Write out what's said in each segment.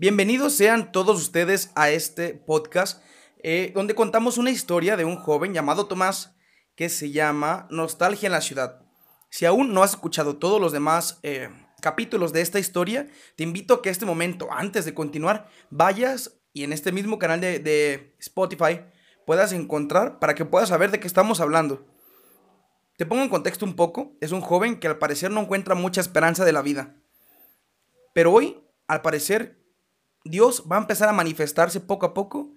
Bienvenidos sean todos ustedes a este podcast eh, donde contamos una historia de un joven llamado Tomás que se llama Nostalgia en la ciudad. Si aún no has escuchado todos los demás eh, capítulos de esta historia, te invito a que este momento, antes de continuar, vayas y en este mismo canal de, de Spotify puedas encontrar para que puedas saber de qué estamos hablando. Te pongo en contexto un poco, es un joven que al parecer no encuentra mucha esperanza de la vida. Pero hoy, al parecer, Dios va a empezar a manifestarse poco a poco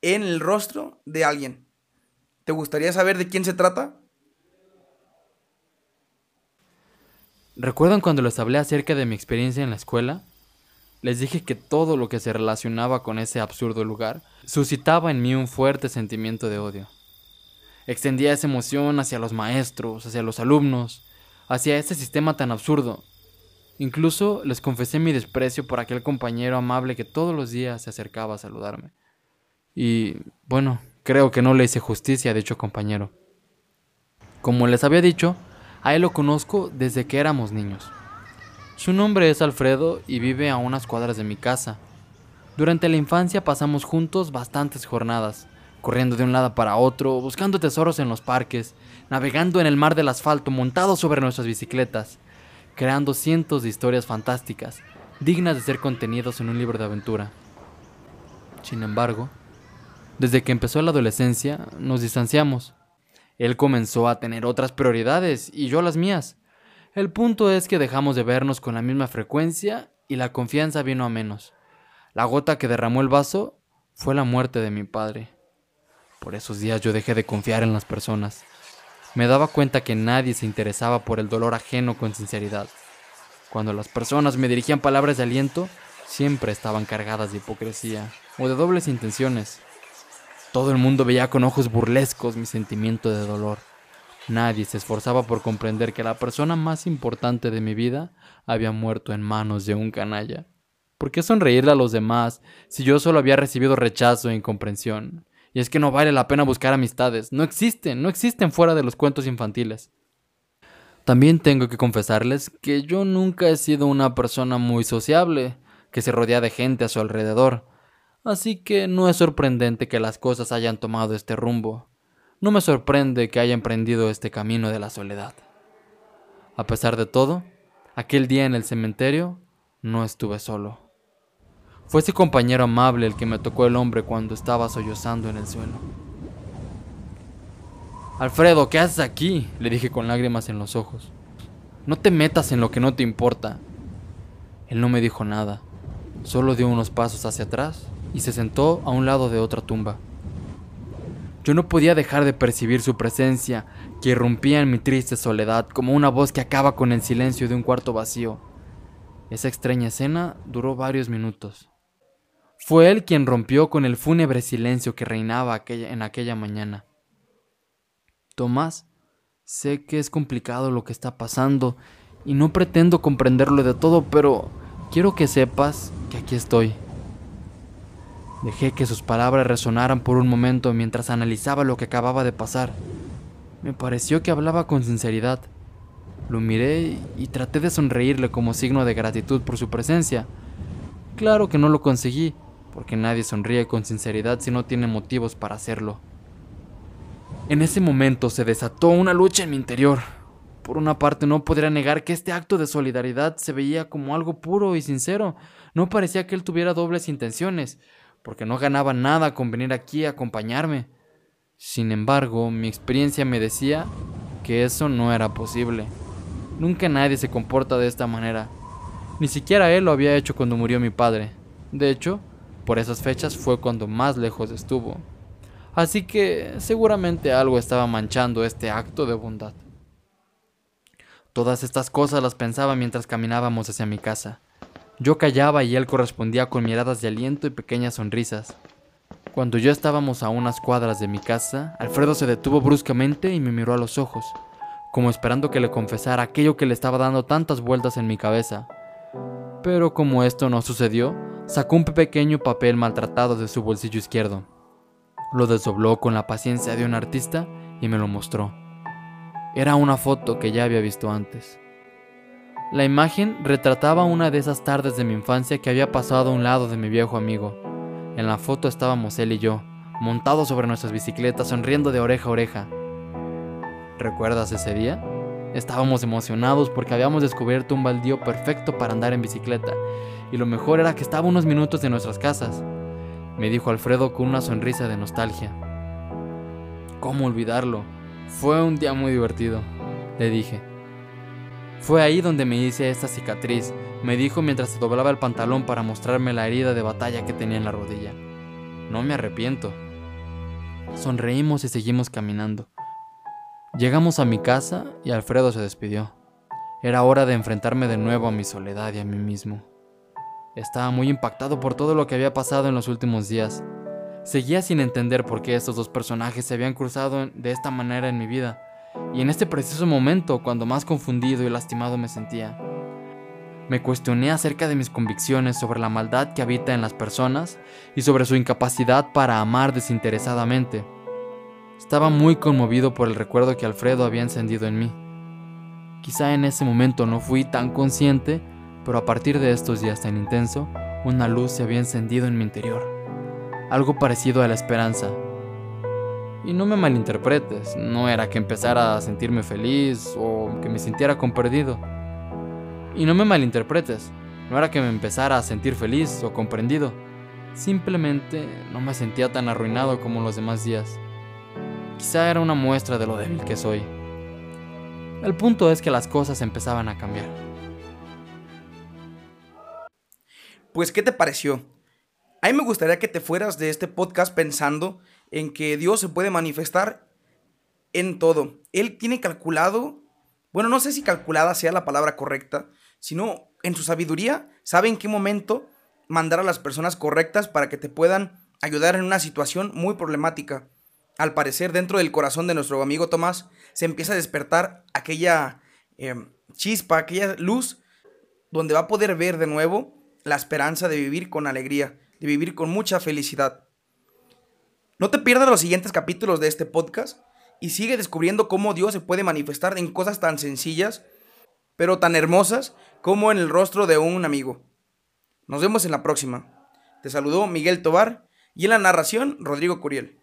en el rostro de alguien. ¿Te gustaría saber de quién se trata? ¿Recuerdan cuando les hablé acerca de mi experiencia en la escuela? Les dije que todo lo que se relacionaba con ese absurdo lugar suscitaba en mí un fuerte sentimiento de odio. Extendía esa emoción hacia los maestros, hacia los alumnos, hacia ese sistema tan absurdo. Incluso les confesé mi desprecio por aquel compañero amable que todos los días se acercaba a saludarme. Y bueno, creo que no le hice justicia a dicho compañero. Como les había dicho, a él lo conozco desde que éramos niños. Su nombre es Alfredo y vive a unas cuadras de mi casa. Durante la infancia pasamos juntos bastantes jornadas, corriendo de un lado para otro, buscando tesoros en los parques, navegando en el mar del asfalto montados sobre nuestras bicicletas, creando cientos de historias fantásticas, dignas de ser contenidos en un libro de aventura. Sin embargo, desde que empezó la adolescencia, nos distanciamos. Él comenzó a tener otras prioridades y yo las mías. El punto es que dejamos de vernos con la misma frecuencia y la confianza vino a menos. La gota que derramó el vaso fue la muerte de mi padre. Por esos días yo dejé de confiar en las personas. Me daba cuenta que nadie se interesaba por el dolor ajeno con sinceridad. Cuando las personas me dirigían palabras de aliento, siempre estaban cargadas de hipocresía o de dobles intenciones. Todo el mundo veía con ojos burlescos mi sentimiento de dolor. Nadie se esforzaba por comprender que la persona más importante de mi vida había muerto en manos de un canalla. ¿Por qué sonreírle a los demás si yo solo había recibido rechazo e incomprensión? Y es que no vale la pena buscar amistades. No existen, no existen fuera de los cuentos infantiles. También tengo que confesarles que yo nunca he sido una persona muy sociable, que se rodea de gente a su alrededor. Así que no es sorprendente que las cosas hayan tomado este rumbo. No me sorprende que haya emprendido este camino de la soledad. A pesar de todo, aquel día en el cementerio no estuve solo. Fue ese compañero amable el que me tocó el hombre cuando estaba sollozando en el suelo. Alfredo, ¿qué haces aquí? le dije con lágrimas en los ojos. No te metas en lo que no te importa. Él no me dijo nada, solo dio unos pasos hacia atrás y se sentó a un lado de otra tumba. Yo no podía dejar de percibir su presencia, que irrumpía en mi triste soledad como una voz que acaba con el silencio de un cuarto vacío. Esa extraña escena duró varios minutos. Fue él quien rompió con el fúnebre silencio que reinaba en aquella mañana. Tomás, sé que es complicado lo que está pasando y no pretendo comprenderlo de todo, pero quiero que sepas que aquí estoy. Dejé que sus palabras resonaran por un momento mientras analizaba lo que acababa de pasar. Me pareció que hablaba con sinceridad. Lo miré y traté de sonreírle como signo de gratitud por su presencia. Claro que no lo conseguí, porque nadie sonríe con sinceridad si no tiene motivos para hacerlo. En ese momento se desató una lucha en mi interior. Por una parte no podría negar que este acto de solidaridad se veía como algo puro y sincero. No parecía que él tuviera dobles intenciones porque no ganaba nada con venir aquí a acompañarme. Sin embargo, mi experiencia me decía que eso no era posible. Nunca nadie se comporta de esta manera. Ni siquiera él lo había hecho cuando murió mi padre. De hecho, por esas fechas fue cuando más lejos estuvo. Así que seguramente algo estaba manchando este acto de bondad. Todas estas cosas las pensaba mientras caminábamos hacia mi casa. Yo callaba y él correspondía con miradas de aliento y pequeñas sonrisas. Cuando ya estábamos a unas cuadras de mi casa, Alfredo se detuvo bruscamente y me miró a los ojos, como esperando que le confesara aquello que le estaba dando tantas vueltas en mi cabeza. Pero como esto no sucedió, sacó un pequeño papel maltratado de su bolsillo izquierdo. Lo desdobló con la paciencia de un artista y me lo mostró. Era una foto que ya había visto antes. La imagen retrataba una de esas tardes de mi infancia que había pasado a un lado de mi viejo amigo. En la foto estábamos él y yo, montados sobre nuestras bicicletas, sonriendo de oreja a oreja. ¿Recuerdas ese día? Estábamos emocionados porque habíamos descubierto un baldío perfecto para andar en bicicleta, y lo mejor era que estaba unos minutos de nuestras casas, me dijo Alfredo con una sonrisa de nostalgia. ¿Cómo olvidarlo? Fue un día muy divertido, le dije. Fue ahí donde me hice esta cicatriz, me dijo mientras se doblaba el pantalón para mostrarme la herida de batalla que tenía en la rodilla. No me arrepiento. Sonreímos y seguimos caminando. Llegamos a mi casa y Alfredo se despidió. Era hora de enfrentarme de nuevo a mi soledad y a mí mismo. Estaba muy impactado por todo lo que había pasado en los últimos días. Seguía sin entender por qué estos dos personajes se habían cruzado de esta manera en mi vida, y en este preciso momento, cuando más confundido y lastimado me sentía, me cuestioné acerca de mis convicciones sobre la maldad que habita en las personas y sobre su incapacidad para amar desinteresadamente. Estaba muy conmovido por el recuerdo que Alfredo había encendido en mí. Quizá en ese momento no fui tan consciente, pero a partir de estos días tan intenso, una luz se había encendido en mi interior. Algo parecido a la esperanza. Y no me malinterpretes, no era que empezara a sentirme feliz o que me sintiera comprendido. Y no me malinterpretes, no era que me empezara a sentir feliz o comprendido. Simplemente no me sentía tan arruinado como los demás días. Quizá era una muestra de lo débil que soy. El punto es que las cosas empezaban a cambiar. Pues, ¿qué te pareció? A mí me gustaría que te fueras de este podcast pensando en que Dios se puede manifestar en todo. Él tiene calculado, bueno, no sé si calculada sea la palabra correcta, sino en su sabiduría sabe en qué momento mandar a las personas correctas para que te puedan ayudar en una situación muy problemática al parecer dentro del corazón de nuestro amigo Tomás se empieza a despertar aquella em, chispa, aquella luz donde va a poder ver de nuevo la esperanza de vivir con alegría, de vivir con mucha felicidad. No te pierdas los siguientes capítulos de este podcast y sigue descubriendo cómo Dios se puede manifestar en cosas tan sencillas, pero tan hermosas como en el rostro de un amigo. Nos vemos en la próxima. Te saludó Miguel Tobar y en la narración Rodrigo Curiel.